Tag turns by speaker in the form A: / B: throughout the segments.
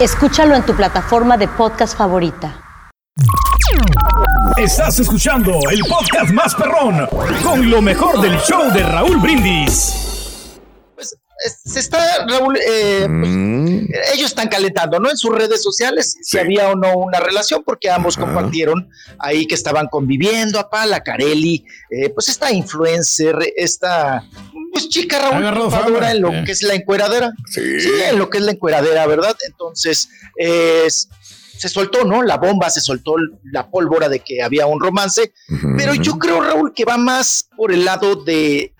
A: Escúchalo en tu plataforma de podcast favorita.
B: Estás escuchando el podcast más perrón con lo mejor del show de Raúl Brindis.
C: Es- se está, Raúl, eh, pues, ellos están calentando, ¿no? En sus redes sociales, si había o no una relación, porque ambos compartieron ahí que estaban conviviendo, apá, la Carelli, eh, pues esta influencer, esta pues chica Raúl, en lo
B: eh.
C: que es la encueradera.
D: Sí.
C: en lo que es la encueradera, ¿verdad? Entonces, eh, se soltó, ¿no? La bomba, se soltó la pólvora de que había un romance, pero yo creo, Raúl, que va más por el lado de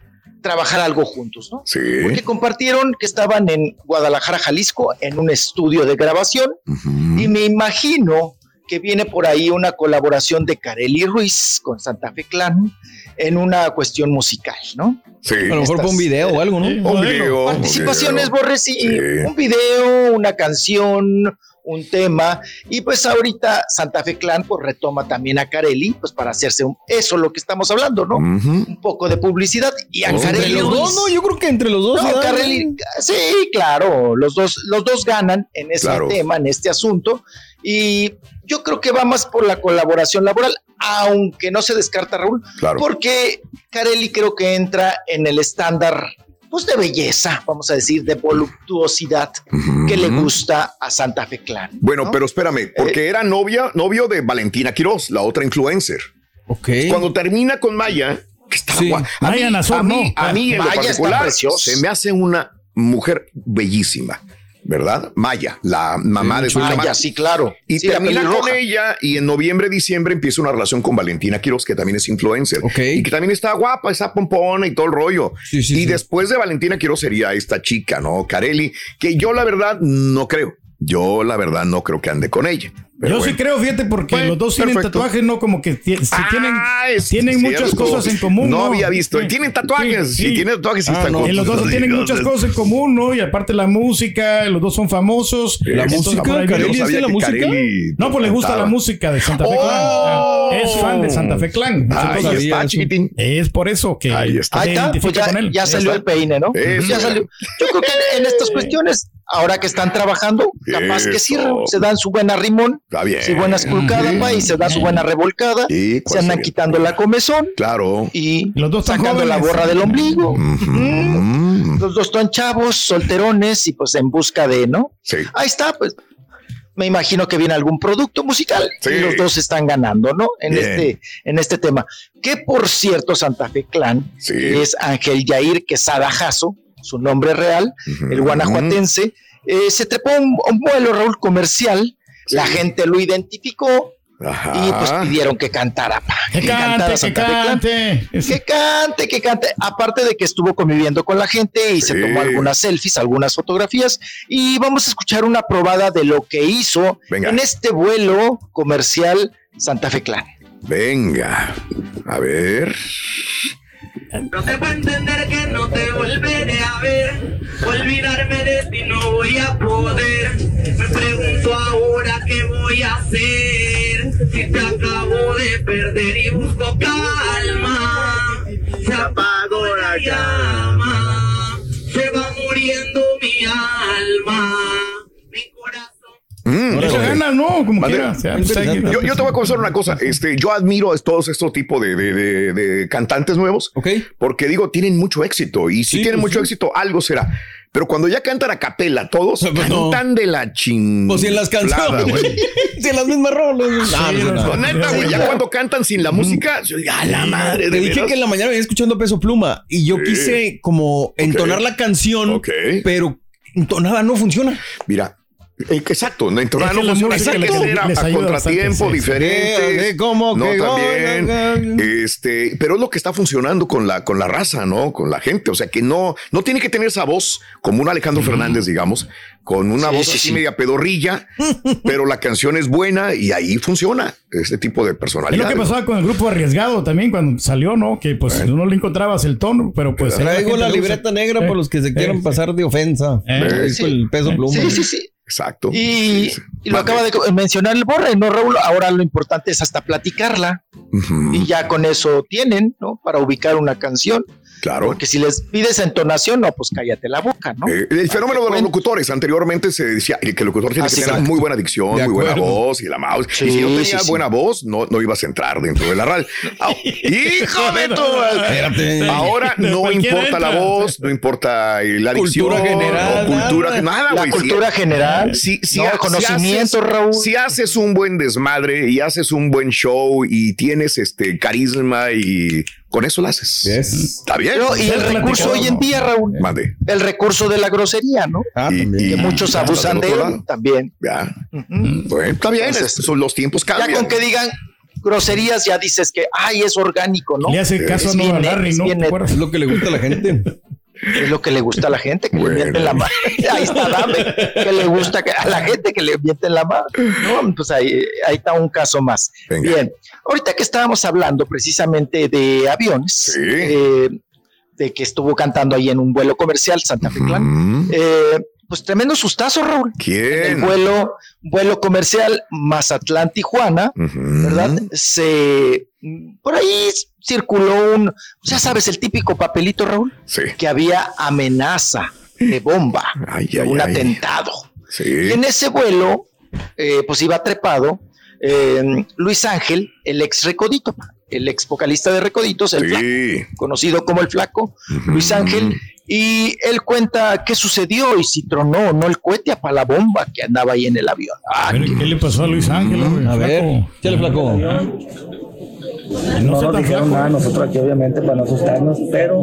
C: trabajar algo juntos, ¿no?
D: Sí.
C: Porque compartieron que estaban en Guadalajara, Jalisco, en un estudio de grabación, y me imagino que viene por ahí una colaboración de Carely Ruiz con Santa Fe Clan en una cuestión musical, ¿no?
D: Sí.
E: A lo mejor
C: Estas,
E: fue un video o algo, ¿no?
B: sí.
D: Un video.
C: Participaciones,
D: un video.
C: Borres, y
D: Sí.
C: un video, una canción, un tema, y pues ahorita Santa Fe Clan pues retoma también a Carelli, pues para hacerse un, eso lo que estamos hablando, ¿no? Un poco de publicidad, y a.
E: Entre
C: Carelli
E: los dos, no, yo creo que entre los dos.
C: no, Carelli, sí, claro, los dos, los dos ganan en ese
D: Claro.
C: tema, en este asunto, y yo creo que va más por la colaboración laboral, aunque no se descarta, Raúl,
D: Claro.
C: porque Carelli creo que entra en el estándar, pues de belleza, vamos a decir, de voluptuosidad que le gusta a Santa Fe Clan.
D: Bueno,
C: ¿no?
D: pero espérame, porque era novia, novio de Valentina Quiroz, la otra influencer.
E: Ok.
D: Cuando termina con Maya, que está
E: Sí.
D: guapa. A
B: Maya
D: mí,
B: Nazor,
D: a mí,
B: no.
D: a mí en lo
C: Maya está
D: particular,
C: preciosa.
D: se me hace una mujer bellísima, ¿verdad? Maya, la mamá de su
C: Ah,
D: hermana.
C: ya, sí, claro.
D: Y
C: Sí,
D: termina con ella y en noviembre, diciembre empieza una relación con Valentina Quiroz, que también es influencer.
E: Ok.
D: Y que también está guapa, está pompona y todo el rollo.
E: Sí,
D: y después de Valentina Quiroz sería esta chica, ¿no? Carelli, que yo la verdad no creo. Yo la verdad no creo que ande con ella. Pero
B: Yo sí creo, fíjate, porque
D: Bueno,
B: los dos tienen
D: perfecto.
B: tatuajes, ¿no? Como que si
D: Ah,
B: tienen, muchas
D: cierto.
B: cosas en común.
D: No
B: No,
D: había visto.
B: Sí.
D: Tienen tatuajes.
B: Sí,
D: Sí,
B: sí.
D: tienen tatuajes.
E: Ah,
D: están
E: no.
B: Y los dos tienen muchas cosas en común, ¿no? Y aparte la música, los dos son famosos.
E: La música, Carelli,
B: viene-
D: Yo sabía
E: ¿es de la
D: que
E: música?
D: Carelli
B: No, pues le gusta la música de Santa Fe
D: Oh.
B: Clan. Ah, Es fan de Santa Fe Clan.
D: Ahí está,
E: eso.
D: chiquitín.
B: es por eso que
D: Ahí está.
B: se
C: Ahí está, pues
B: identifica
C: ya,
B: con él.
C: ya salió el peine, ¿no? Ya. salió. Yo creo que en estas cuestiones, ahora que están trabajando, capaz que sí,
D: Eso.
C: se dan su buena rimón,
D: Está bien.
C: su buena esculcada, pa, y se da su buena revolcada, se
D: ¿cuál
C: andan
D: sería?
C: quitando la comezón
D: Claro.
C: y
B: Los dos están
C: sacando la borra del ombligo.
D: Mm.
C: Los dos están chavos, solterones y pues en busca de, ¿no?
D: Sí.
C: Ahí está, pues. Me imagino que viene algún producto musical
D: Sí.
C: y los dos están ganando, ¿no? En
D: Bien.
C: este, en este tema. Que por cierto, Santa Fe Clan
D: Sí.
C: es Ángel Yair Quesada Jasso, su nombre real, el guanajuatense. Eh, se trepó un, un vuelo, Raúl, comercial. La gente lo identificó
D: Ajá.
C: y pues pidieron que cantara. pa,
B: Que cante, que
C: Santa Fe Clan.
B: cante.
C: Que cante, que cante. Aparte de que estuvo conviviendo con la gente y se tomó algunas selfies, algunas fotografías. Y vamos a escuchar una probada de lo que hizo
D: Venga.
C: en este vuelo comercial Santa Fe Clan.
D: Venga. A ver.
F: No te puedo entender que no te volveré a ver. Olvidarme de ti no voy a poder. Me pregunto ahora qué voy a hacer. Si te acabo de perder y busco calma, se apagó la llama, se va muriendo
D: Mm,
B: ganas, ¿no? Como o sea, pues que-
D: yo, yo te voy a confesar una cosa. Este, yo admiro a todos estos tipos de, de- de- de cantantes nuevos. Porque digo, tienen mucho éxito. Y si
E: Sí,
D: tienen
E: pues
D: mucho
E: sí.
D: éxito, algo será. Pero cuando ya cantan a capela, todos
E: Pues no.
D: cantan de la chingada.
E: Pues si en las canciones. si en las mismas rolas. No, no, no.
D: No, neta, güey. Ya cuando cantan sin la música, yo digo, a la madre.
E: Te dije
D: veras".
E: que en la mañana venía escuchando Peso Pluma y yo
D: Sí.
E: quise como entonar la canción,
D: Ok.
E: pero entonada no funciona.
D: Mira. Eh, Exacto, no entonaba,
B: Es que
D: no
B: la música les-
D: que ser a,
B: les
D: a
B: ayuda
D: contratiempo, diferente.
E: Sí, como
D: no
E: que-
D: también. Este, pero es lo que está funcionando con la, con la raza, ¿no? Con la gente. O sea que no, no tiene que tener esa voz como un Alejandro Fernández, digamos, con una
C: Sí,
D: voz
C: sí,
D: así
C: sí.
D: media pedorrilla, pero la canción es buena y ahí funciona este tipo de
B: Es
D: personalidad.
B: lo que pasaba con el grupo arriesgado también cuando salió, ¿no? Que pues no le encontrabas el tono, pero pues.
E: Traigo la libreta negra
B: Eh,
E: por los que se
B: eh,
E: quieran
B: sí.
E: pasar de ofensa.
B: Eh,
E: el peso pluma.
C: Sí, sí, sí.
D: Exacto.
C: Y,
D: Sí, sí.
C: y lo acaba de mencionar el Borre, ¿no, Raúl? Ahora lo importante es hasta platicarla y ya con eso tienen, ¿no? Para ubicar una canción.
D: Claro.
C: Porque si les pides entonación, no, pues cállate la boca, ¿no?
D: Eh, el fenómeno de los locutores, anteriormente se decía que el locutor tiene
C: Ah,
D: que
C: sí,
D: tener
C: exacto.
D: muy buena dicción, muy buena voz y la mouse.
C: Sí,
D: y si no tenía
C: sí, sí.
D: buena voz, no, no ibas a entrar dentro de la radio. Ah, ¡Hijo de tu!
E: Espérate.
D: Ahora no importa la voz, no importa la dicción,
E: Cultura general,
D: no, cultura,
E: nada.
D: güey.
C: Cultura general, no,
D: si
C: conocimiento,
D: haces,
C: Raúl.
D: Si haces un buen desmadre y haces un buen show y tienes este carisma y con eso lo haces.
E: Yes.
D: Está bien.
C: Pero, y el recurso hoy en día, Raúl,
D: Mande.
C: el recurso de la grosería, ¿no?
E: Ah,
D: Y-
E: también.
D: y-
C: Que muchos
D: ya,
C: abusan de él
D: lado.
C: también.
D: Ya. Bueno, está bien,
C: Entonces,
D: es- son los tiempos
C: Ya
D: cambian.
C: con que digan groserías, ya dices que, ay, es orgánico, ¿no?
B: Le hace caso a
C: Es
B: Larry,
C: es
B: ¿no?
C: bien
B: ¿Te acuerdas?
E: Es lo que le gusta a la gente.
C: Es lo que le gusta a la gente, que
D: Bueno.
C: le mienten la mano. Ahí está, dame. Que le gusta que- a la gente que le mienten la mano. No, pues ahí, ahí está un caso más.
D: Venga.
C: Bien, ahorita que estábamos hablando precisamente de aviones,
D: Sí.
C: eh, de que estuvo cantando ahí en un vuelo comercial Santa Fe Clan,
D: Mm,
C: eh, pues tremendo sustazo, Raúl. El
D: ¿Quién?
C: vuelo, vuelo comercial Mazatlán-Tijuana. ¿verdad? Se por ahí circuló un, ya sabes, el típico papelito, Raúl,
D: Sí.
C: que había amenaza de bomba,
D: Ay,
C: de
D: ay,
C: un
D: ay.
C: atentado.
D: Sí.
C: Y en ese vuelo, eh, pues iba trepado eh, Luis Ángel, el ex Recodito, el ex vocalista de Recoditos, el Flaco, conocido como el Flaco. Luis Ángel, y él cuenta qué sucedió y si tronó o no el cohete para la bomba que andaba ahí en el avión.
B: A ver, ¿qué le pasó a Luis Ángel? hombre?
E: A ver,
B: Flaco.
E: échale flaco.
B: No,
G: nos dijeron nada nosotros aquí, obviamente, para no asustarnos, pero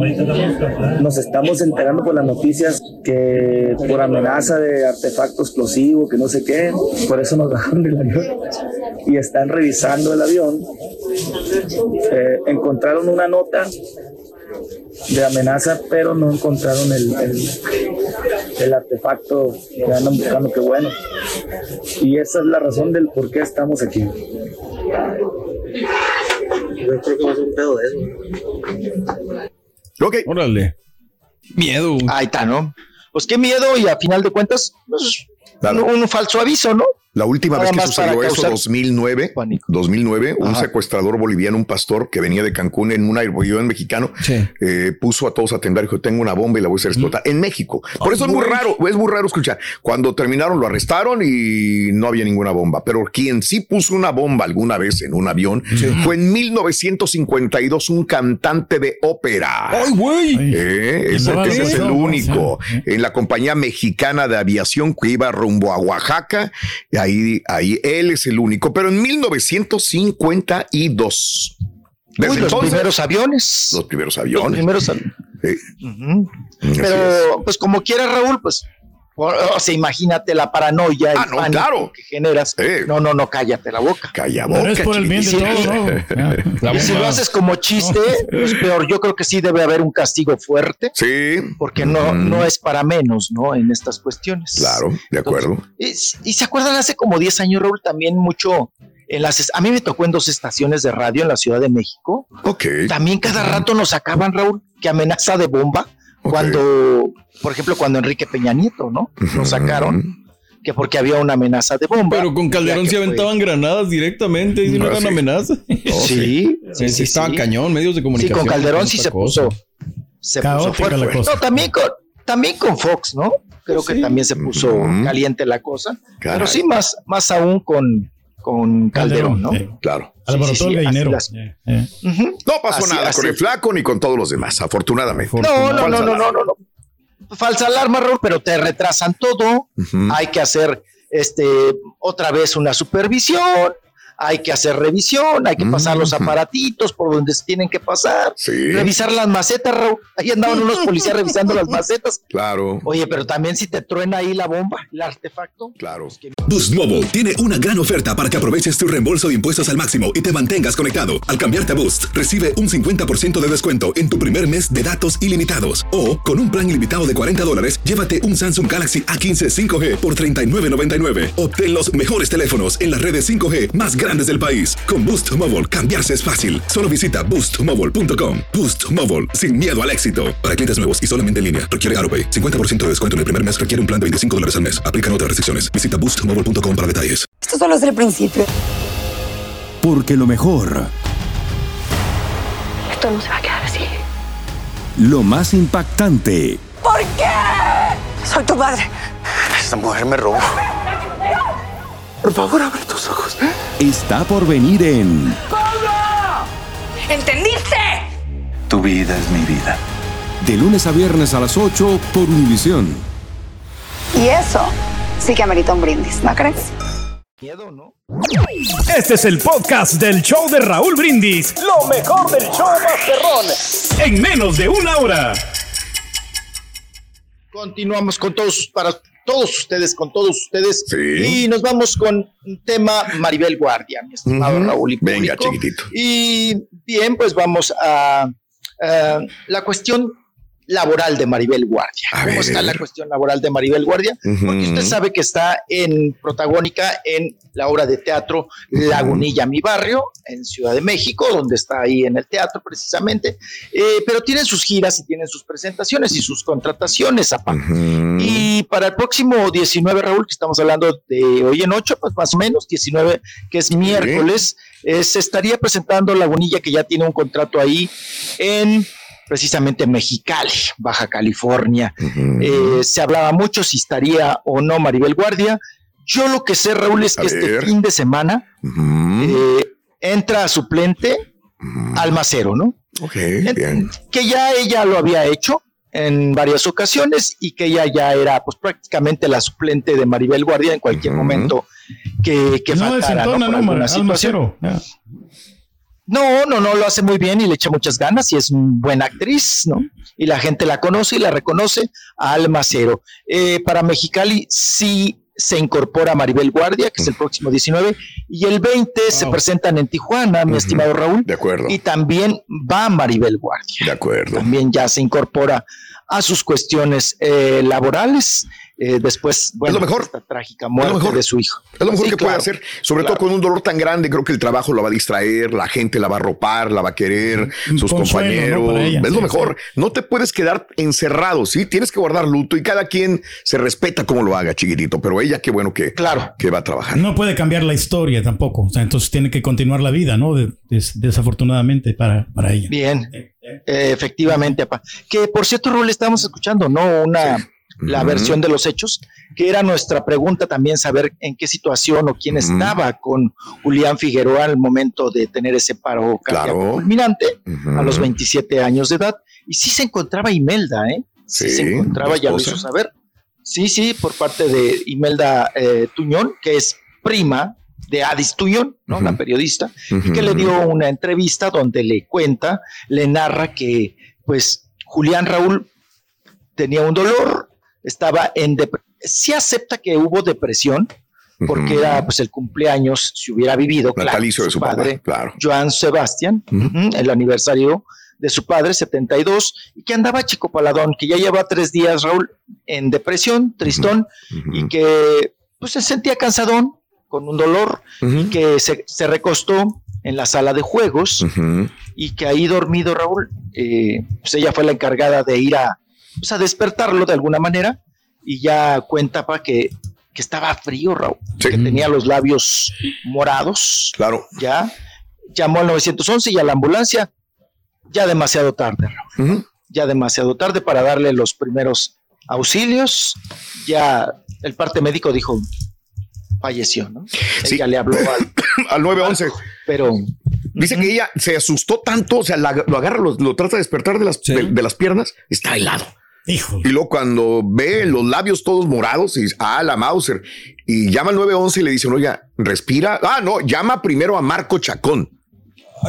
G: nos estamos enterando por las noticias que por amenaza de artefacto explosivo, que no sé qué, por eso nos bajaron del avión y están revisando el avión. Eh, encontraron una nota de amenaza, pero no encontraron el, el, el artefacto que andan buscando, que bueno. Y esa es la razón del por qué estamos aquí. Yo creo que va a ser un pedo de eso.
D: Ok.
E: Órale. Miedo.
C: Ahí está, ¿no? Pues qué miedo y a final de cuentas, pues, un, un falso aviso, ¿no?
D: La última
C: Nada
D: vez que sucedió eso,
C: causar
D: 2009,
C: pánico.
D: 2009, un
C: Ajá.
D: secuestrador boliviano, un pastor que venía de Cancún en un aeropuerto mexicano,
E: Sí.
D: eh, puso a todos a temblar y dijo, tengo una bomba y la voy a hacer explotar en México. Por eso es muy raro, es muy raro escuchar. Cuando terminaron lo arrestaron y no había ninguna bomba, pero quien sí puso una bomba alguna vez en un avión fue en 1952 un cantante de ópera.
E: ¡Ay, güey!
D: Eh, ese, es el único.
B: sea,
D: En la compañía mexicana de aviación que iba rumbo a Oaxaca, y ahí, ahí él es el único, pero en 1952. Desde
C: Uy, los
D: entonces,
C: primeros aviones.
D: los primeros
C: Los
D: aviones.
C: primeros aviones.
D: Sí.
C: Pero, pues como quiera, Raúl, pues, o, o sea, imagínate la paranoia,
D: Ah,
C: el
D: no,
C: pánico
D: claro.
C: que generas. No, no, no, cállate la boca.
D: Calla
B: Pero es
D: boca,
B: por el bien de ¿no?
C: Si lo haces como chiste, pues peor. Yo creo que sí debe haber un castigo fuerte,
D: Sí,
C: porque no,
D: Mm.
C: no es para menos, ¿no? En estas cuestiones.
D: claro, de acuerdo.
C: Y, y se acuerdan hace como 10 años, Raúl, también mucho. En las, a mí me tocó en dos estaciones de radio en la Ciudad de México.
D: Ok.
C: También cada rato nos sacaban, Raúl, que amenaza de bomba. Cuando, por ejemplo, cuando Enrique Peña Nieto, ¿no? Nos sacaron. que porque había una amenaza de bomba.
E: Pero con Calderón se aventaban granadas directamente y no
D: Ah,
E: eran
D: sí.
E: amenaza.
C: Sí,
E: sí, sí, estaba cañón, medios de
C: Sí,
E: comunicación.
C: con Calderón sí se
E: cosa.
C: puso. Se
E: Caótica
C: puso fuerte.
E: la cosa.
C: No, también con, también con Fox, ¿no? Creo que también se puso caliente la cosa.
D: Caray.
C: Pero sí, más, más aún con, con Calderón, ¿no?
D: Claro.
E: Alborotó el
C: así
E: gallinero.
C: las-
E: Eh, eh.
D: No pasó
C: Así-
D: nada
C: así.
D: con el flaco ni con todos los demás, afortunadamente.
C: No, no, no, no, no, no. Falsa alarma, Raúl, pero te retrasan todo. Hay que hacer este otra vez una supervisión, hay que hacer revisión, hay que pasar los aparatitos por donde se tienen que pasar, revisar las macetas, Raúl. Ahí andaban unos policías revisando las macetas.
D: Claro.
C: Oye, pero también si te truena ahí la bomba, el artefacto.
D: Claro.
H: Boost Mobile tiene una gran oferta para que aproveches tu reembolso de impuestos al máximo y te mantengas conectado. Al cambiarte a Boost, recibe un 50% de descuento en tu primer mes de datos ilimitados. O, con un plan ilimitado de 40 dólares, llévate un Samsung Galaxy A15 5G por $39.99. Obtén los mejores teléfonos en las redes 5G más grandes del país. Con Boost Mobile, cambiarse es fácil. Solo visita boostmobile.com. Boost Mobile, sin miedo al éxito. Para clientes nuevos y solamente en línea, requiere AroPay. 50% de descuento en el primer mes requiere un plan de 25 dólares al mes. Aplican otras restricciones. Visita boostmobile.com para detalles.
I: Esto solo es el principio.
J: Porque lo mejor,
I: Esto no se va a quedar así.
J: lo más impactante,
I: ¿Por qué? Soy tu madre.
J: Esta mujer me robó. Por favor, abre tus ojos. Está por venir en
I: ¿Entendiste?
J: Tu vida es mi vida. De lunes a viernes a las 8 por Univisión.
I: Y eso sí que amerita un brindis, ¿no crees?
B: Este es el podcast del show de Raúl Brindis. Lo mejor del show Masterrón. En menos de una hora.
C: Continuamos con todos, para todos ustedes, con todos ustedes. Y nos vamos con un tema Maribel Guardia, mi estimado. Raúl. y
D: Venga, chiquitito.
C: Y bien, pues vamos a, a la cuestión laboral de Maribel Guardia.
D: A
C: ¿Cómo
D: ver.
C: está la cuestión laboral de Maribel Guardia? Porque usted sabe que está en protagónica en la obra de teatro Lagunilla, mi barrio, en Ciudad de México, donde está ahí en el teatro precisamente. Eh, pero tienen sus giras y tienen sus presentaciones y sus contrataciones aparte. Y para el próximo 19, Raúl, que estamos hablando de hoy en 8, pues más o menos, 19, que es miércoles, eh, se estaría presentando Lagunilla, que ya tiene un contrato ahí en precisamente Mexicali, Baja California. Eh, se hablaba mucho si estaría o no Maribel Guardia. Yo lo que sé, Raúl, es que este fin de semana eh, entra a suplente Almacero, ¿no?
D: Ok,
C: En-
D: bien.
C: que ya ella lo había hecho en varias ocasiones y que ella ya era pues prácticamente la suplente de Maribel Guardia en cualquier momento que, que
E: No
C: faltara, ¿no?
E: desentona,
C: Por.
E: Almacero.
C: No, no, no, lo hace muy bien y le echa muchas ganas y es una buena actriz, ¿no? Y la gente la conoce y la reconoce a Alma Cero. Eh, para Mexicali sí se incorpora Maribel Guardia, que es el próximo 19, y el 20 se presentan en Tijuana, mi estimado Raúl.
D: De acuerdo.
C: Y también va Maribel Guardia.
D: De acuerdo.
C: También ya se incorpora a sus cuestiones eh, laborales. Eh, después, bueno,
D: lo mejor.
C: esta trágica muerte
D: mejor.
C: de su hijo.
D: Es lo mejor
C: Sí,
D: que puede hacer, sobre
C: claro.
D: todo con un dolor tan grande. Creo que el trabajo la va a distraer, la gente la va a ropar, la va a querer, sus compañeros.
E: Ella,
D: es lo
E: sí,
D: mejor. No te puedes quedar encerrado, sí. Tienes que guardar luto y cada quien se respeta como lo haga, chiquitito. Pero ella, qué bueno que,
C: claro.
D: que va a trabajar.
E: No puede cambiar la historia tampoco. O sea, entonces tiene que continuar la vida, ¿no? De- des- desafortunadamente para, para ella.
C: Bien, eh, efectivamente, apa. Que por cierto, Raúl, estábamos escuchando, ¿no? Una la versión de los hechos, que era nuestra pregunta también saber en qué situación o quién estaba con Julián Figueroa al momento de tener ese paro cardíaco
D: Claro. Ujú.
C: a los 27 años de edad. Y sí se encontraba Imelda, ¿eh? Sí,
D: Sí,
C: se encontraba, ya lo hizo saber. Sí, sí, por parte de Imelda eh, Tuñón, que es prima de Adis Tuñón, ¿no? La periodista, y que le dio una entrevista donde le cuenta, le narra que, pues, Julián Raúl tenía un dolor, estaba en depresión. Sí acepta que hubo depresión, porque era pues el cumpleaños, si hubiera vivido, claro,
D: Natalicio de su papá, claro.
C: Joan Sebastián, el aniversario de su padre, 72, y que andaba chico paladón, que ya lleva tres días, Raúl, en depresión, tristón, y que pues se sentía cansadón, con un dolor, y que se, se recostó en la sala de juegos, y que ahí dormido, Raúl, eh, pues ella fue la encargada de ir a, pues, a despertarlo de alguna manera, y ya cuenta para que que estaba frío, Raúl, que tenía los labios morados.
D: Claro.
C: Ya llamó al 911 y a la ambulancia. Ya demasiado tarde, Raúl. Ya demasiado tarde para darle los primeros auxilios. Ya el parte médico dijo, falleció, ¿no?
D: Sí.
C: Ella le habló al,
D: al 911.
C: pero
D: Dice que ella se asustó tanto, o sea, la- lo agarra, lo, lo trata de despertar de las, de, de las piernas, está helado.
E: Hijo.
D: Y luego cuando ve los labios todos morados, y dice, ah, la Mauser. Y llama al 911 y le dice, oye, respira. Ah, no, llama primero a Marco Chacón.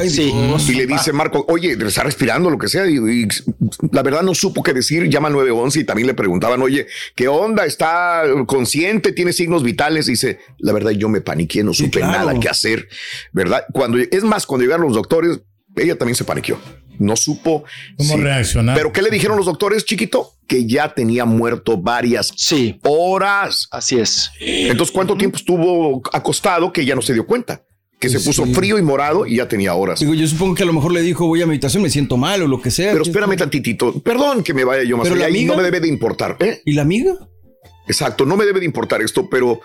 C: sí.
D: Y le dice Marco, oye, está respirando, lo que sea. Y, y la verdad no supo qué decir. Llama al 911 y también le preguntaban, oye, ¿qué onda? ¿Está consciente? ¿Tiene signos vitales? Y dice, la verdad yo me paniqué, no supe
K: claro.
D: nada que hacer. ¿Verdad? Cuando, es más, cuando llegaron los doctores, ella también se paniqueó. No supo
E: ¿Cómo
D: sí.
E: reaccionar?
D: Pero ¿qué le dijeron los doctores, chiquito? Que ya tenía muerto varias horas.
C: Así es.
D: Entonces, ¿cuánto tiempo estuvo acostado que ya no se dio cuenta? Que se puso frío y morado y ya tenía horas.
K: Digo, yo supongo que a lo mejor le dijo, voy a meditación, me siento mal o lo que sea.
D: Pero espérame tantitito. Perdón que me vaya yo más
K: ¿Pero la
D: allá y
K: amiga?
D: no me debe de importar. ¿eh?
K: ¿Y la amiga?
D: Exacto, no me debe de importar esto, pero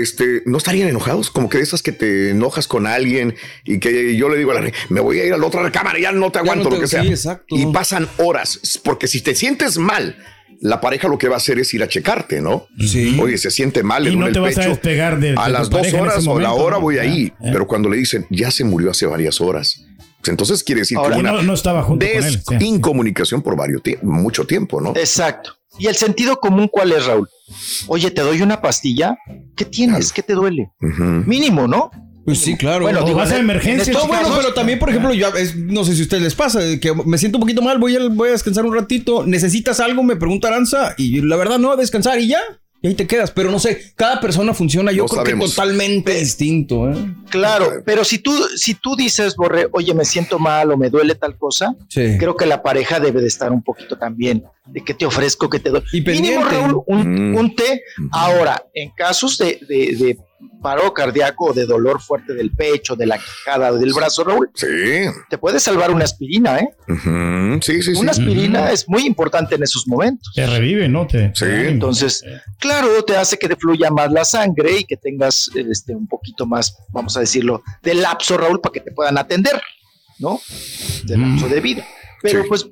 D: este, ¿no estarían enojados? Como que de esas que te enojas con alguien y que yo le digo a la re- me voy a ir a la otra recámara, ya no te aguanto,
K: no te-
D: lo que sea.
K: sí, exacto.
D: Y pasan horas, porque si te sientes mal, la pareja lo que va a hacer es ir a checarte, ¿no?
K: Sí.
D: Oye, se siente mal, le
E: Y
D: duele
E: no
D: el
E: te vas a despegar de- de
D: a las dos horas o la
E: momento,
D: hora
E: ¿no?
D: voy
E: Ya,
D: ahí.
E: eh.
D: Pero cuando le dicen, ya se murió hace varias horas. pues entonces quiere decir
C: Ahora,
D: que una
E: no- no estaba junto con él, sí.
D: incomunicación por varios tie- mucho tiempo, ¿no?
C: Exacto. ¿Y el sentido común cuál es, Raúl? Oye, te doy una pastilla. ¿Qué tienes? ¿Qué te duele? Mínimo, ¿no?
K: Pues sí, claro.
C: Bueno, digo,
E: vas a
C: en- en
E: emergencias,
C: estos
K: No, bueno, pero también, por ejemplo, yo es- no sé si a ustedes les pasa, que me siento un poquito mal, voy a, voy a descansar un ratito, necesitas algo, me pregunta Aranza, y la verdad no, a descansar y ya, y ahí te quedas. Pero no sé, cada persona funciona, yo
D: No
K: creo
D: sabemos.
K: que totalmente distinto. ¿eh?
C: Claro, pero si tú, si tú dices, Borre, oye, me siento mal o me duele tal cosa,
K: Sí.
C: creo que la pareja debe de estar un poquito también de que te ofrezco, que te doy.
K: Y
C: Mínimo. Raúl, un,
D: Mm.
C: un té. Ahora, en casos de, de- de paro cardíaco de dolor fuerte del pecho, de la quijada o del brazo, Raúl,
D: Sí.
C: te puede salvar una aspirina, ¿eh?
D: Ujú. Sí, sí, sí.
C: Una aspirina es muy importante en esos momentos.
E: Te revive, ¿no? Te,
D: Sí.
C: Entonces, claro, te hace que te fluya más la sangre y que tengas este, un poquito más, vamos a decirlo, de lapso, Raúl, para que te puedan atender, ¿no? De lapso de vida. Pero
D: Sí.
C: pues,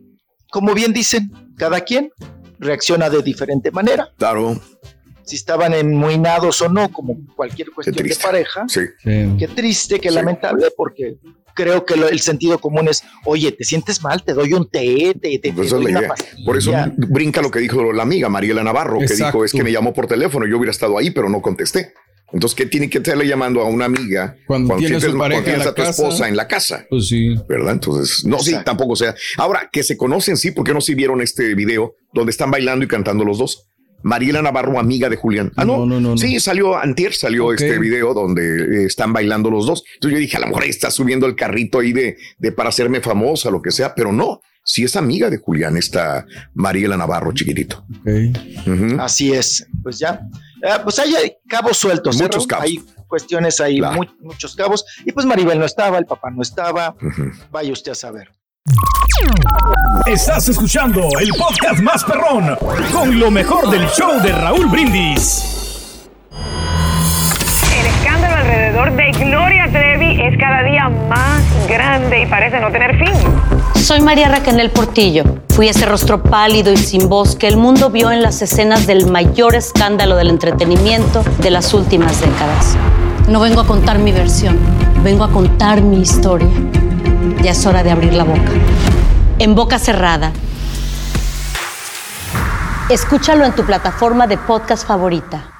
C: como bien dicen, cada quien reacciona de diferente manera.
D: Claro.
C: Si estaban enmuinados o no, como cualquier cuestión de pareja,
D: Sí.
C: qué triste, qué
D: Sí.
C: lamentable, porque creo que lo- el sentido común es, oye, te sientes mal, te doy un té, te, te, te
D: Pues es
C: doy una.
D: Por eso brinca lo que dijo la amiga Mariela Navarro, que
K: Exacto.
D: dijo, es que me llamó por teléfono, yo hubiera estado ahí, pero no contesté. Entonces, ¿qué tiene que estarle llamando a una amiga
K: Cuando tiene
D: tienes,
K: su pareja
D: cuando tienes
K: en la
D: a tu
K: casa?
D: esposa en la casa?
K: Pues sí.
D: ¿Verdad? Entonces, no, sí,
C: Exacto.
D: tampoco sea. Ahora, que se conocen, sí, ¿por qué no si vieron este video donde están bailando y cantando los dos? Mariela Navarro, amiga de Julián. Ah, no,
K: No, no, no, no.
D: Sí, salió antier, salió este video donde eh, están bailando los dos. Entonces yo dije, a lo mejor ahí está subiendo el carrito ahí de, de para hacerme famosa, lo que sea, pero no. Sí es amiga de Julián, esta Mariela Navarro, chiquitito.
C: Así es, pues ya. Eh, pues hay hay cabos sueltos. ¿eh,
D: Muchos cabos.
C: Hay cuestiones ahí,
D: Claro.
C: muchos cabos. Y pues Maribel no estaba, el papá no estaba. Vaya usted a saber.
B: Estás escuchando el podcast más perrón con lo mejor del show de Raúl Brindis.
L: El escándalo alrededor de Gloria Trevi es cada día más grande y parece no tener fin.
A: Soy María Raquel Portillo. Fui ese rostro pálido y sin voz que el mundo vio en las escenas del mayor escándalo del entretenimiento de las últimas décadas. No vengo a contar mi versión, vengo a contar mi historia. Ya es hora de abrir la boca. En boca cerrada. Escúchalo en tu plataforma de podcast favorita.